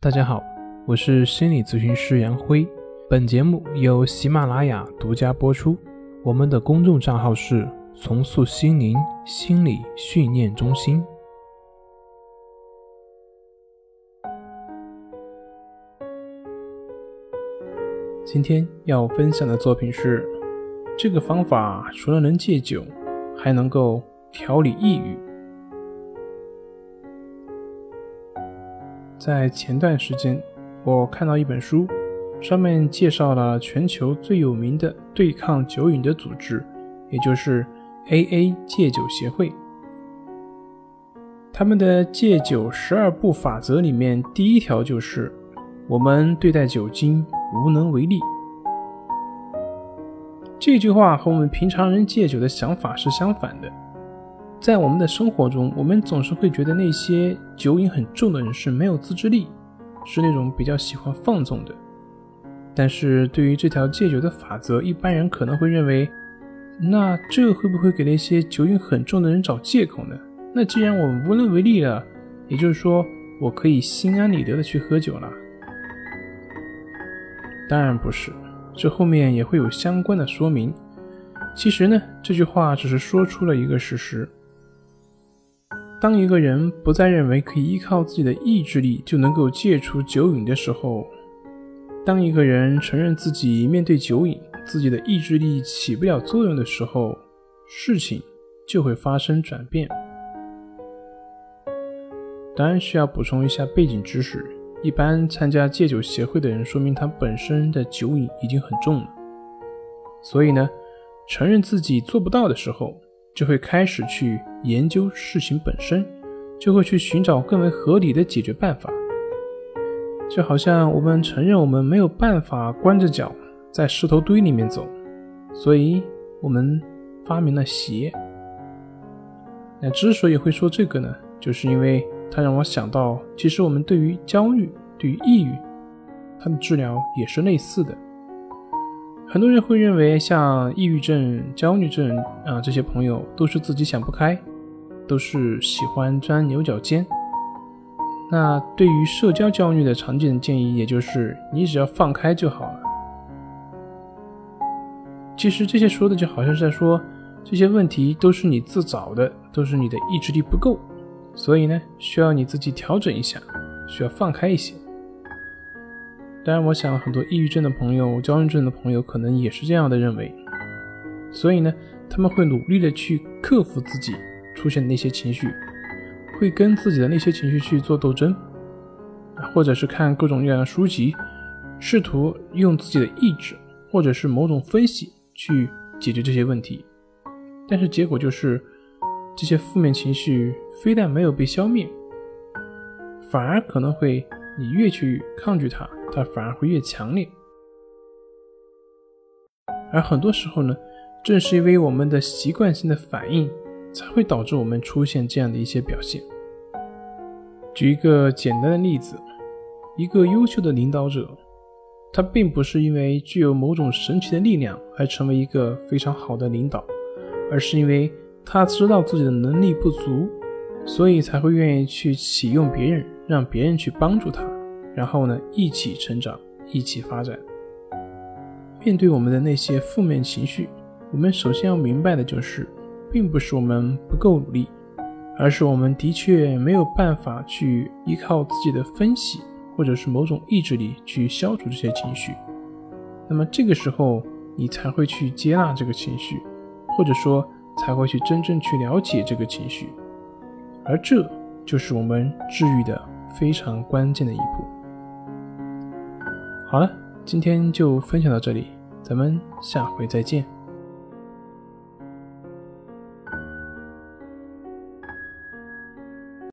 大家好，我是心理咨询师杨辉。本节目由喜马拉雅独家播出。我们的公众账号是“重塑心灵心理训练中心”。今天要分享的作品是：这个方法除了能戒酒，还能够调理抑郁。在前段时间，我看到一本书，上面介绍了全球最有名的对抗酒瘾的组织，也就是 AA 戒酒协会。他们的戒酒十二步法则里面，第一条就是：我们对待酒精无能为力。这句话和我们平常人戒酒的想法是相反的。在我们的生活中，我们总是会觉得那些酒瘾很重的人是没有自制力，是那种比较喜欢放纵的。但是对于这条戒酒的法则，一般人可能会认为，那这会不会给那些酒瘾很重的人找借口呢？那既然我无能为力了，也就是说我可以心安理得的去喝酒了？当然不是，这后面也会有相关的说明。其实呢，这句话只是说出了一个事实。当一个人不再认为可以依靠自己的意志力就能够戒除酒瘾的时候，当一个人承认自己面对酒瘾自己的意志力起不了作用的时候，事情就会发生转变。当然需要补充一下背景知识：一般参加戒酒协会的人，说明他本身的酒瘾已经很重了。所以呢，承认自己做不到的时候。就会开始去研究事情本身，就会去寻找更为合理的解决办法。就好像我们承认我们没有办法光着脚在石头堆里面走，所以我们发明了鞋。那之所以会说这个呢，就是因为它让我想到，其实我们对于焦虑、对于抑郁，它的治疗也是类似的。很多人会认为，像抑郁症、焦虑症啊这些朋友都是自己想不开，都是喜欢钻牛角尖。那对于社交焦虑的常见的建议，也就是你只要放开就好了。其实这些说的就好像是在说，这些问题都是你自找的，都是你的意志力不够，所以呢，需要你自己调整一下，需要放开一些。当然，我想很多抑郁症的朋友、焦虑症的朋友可能也是这样的认为，所以呢，他们会努力的去克服自己出现的那些情绪，会跟自己的那些情绪去做斗争，或者是看各种各样的书籍，试图用自己的意志或者是某种分析去解决这些问题，但是结果就是，这些负面情绪非但没有被消灭，反而可能会你越去抗拒它。它反而会越强烈，而很多时候呢，正是因为我们的习惯性的反应，才会导致我们出现这样的一些表现。举一个简单的例子，一个优秀的领导者，他并不是因为具有某种神奇的力量而成为一个非常好的领导，而是因为他知道自己的能力不足，所以才会愿意去启用别人，让别人去帮助他。然后呢，一起成长，一起发展。面对我们的那些负面情绪，我们首先要明白的就是，并不是我们不够努力，而是我们的确没有办法去依靠自己的分析或者是某种意志力去消除这些情绪。那么这个时候，你才会去接纳这个情绪，或者说才会去真正去了解这个情绪。而这就是我们治愈的非常关键的一步。好了，今天就分享到这里，咱们下回再见。